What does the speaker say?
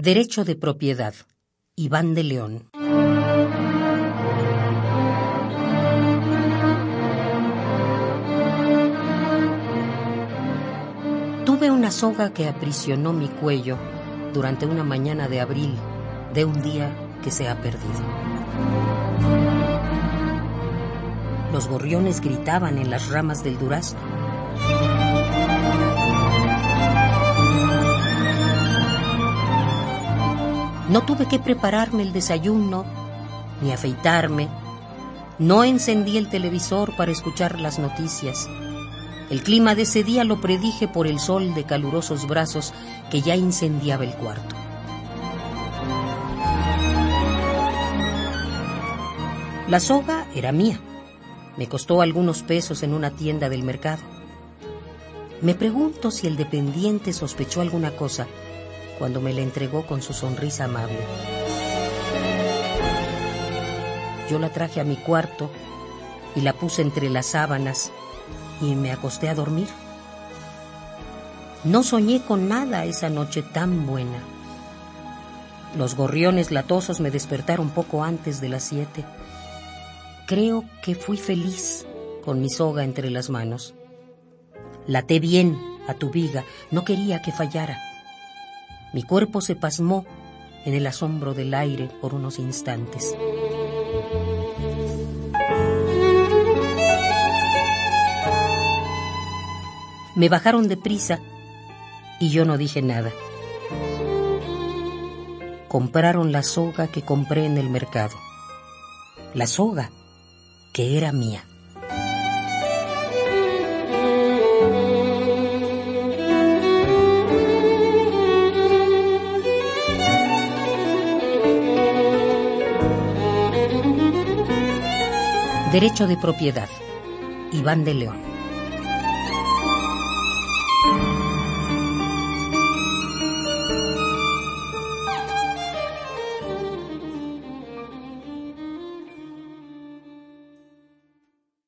Derecho de propiedad. Iván de León. Tuve una soga que aprisionó mi cuello durante una mañana de abril de un día que se ha perdido. Los gorriones gritaban en las ramas del durazno. No tuve que prepararme el desayuno, ni afeitarme. No encendí el televisor para escuchar las noticias. El clima de ese día lo predije por el sol de calurosos brazos que ya incendiaba el cuarto. La soga era mía. Me costó algunos pesos en una tienda del mercado. Me pregunto si el dependiente sospechó alguna cosa cuando me la entregó con su sonrisa amable. Yo la traje a mi cuarto y la puse entre las sábanas y me acosté a dormir. No soñé con nada esa noche tan buena. Los gorriones latosos me despertaron poco antes de las siete. Creo que fui feliz con mi soga entre las manos. Laté bien a tu viga, no quería que fallara. Mi cuerpo se pasmó en el asombro del aire por unos instantes. Me bajaron de prisa y yo no dije nada. Compraron la soga que compré en el mercado. La soga que era mía. Derecho de propiedad. Iván de León.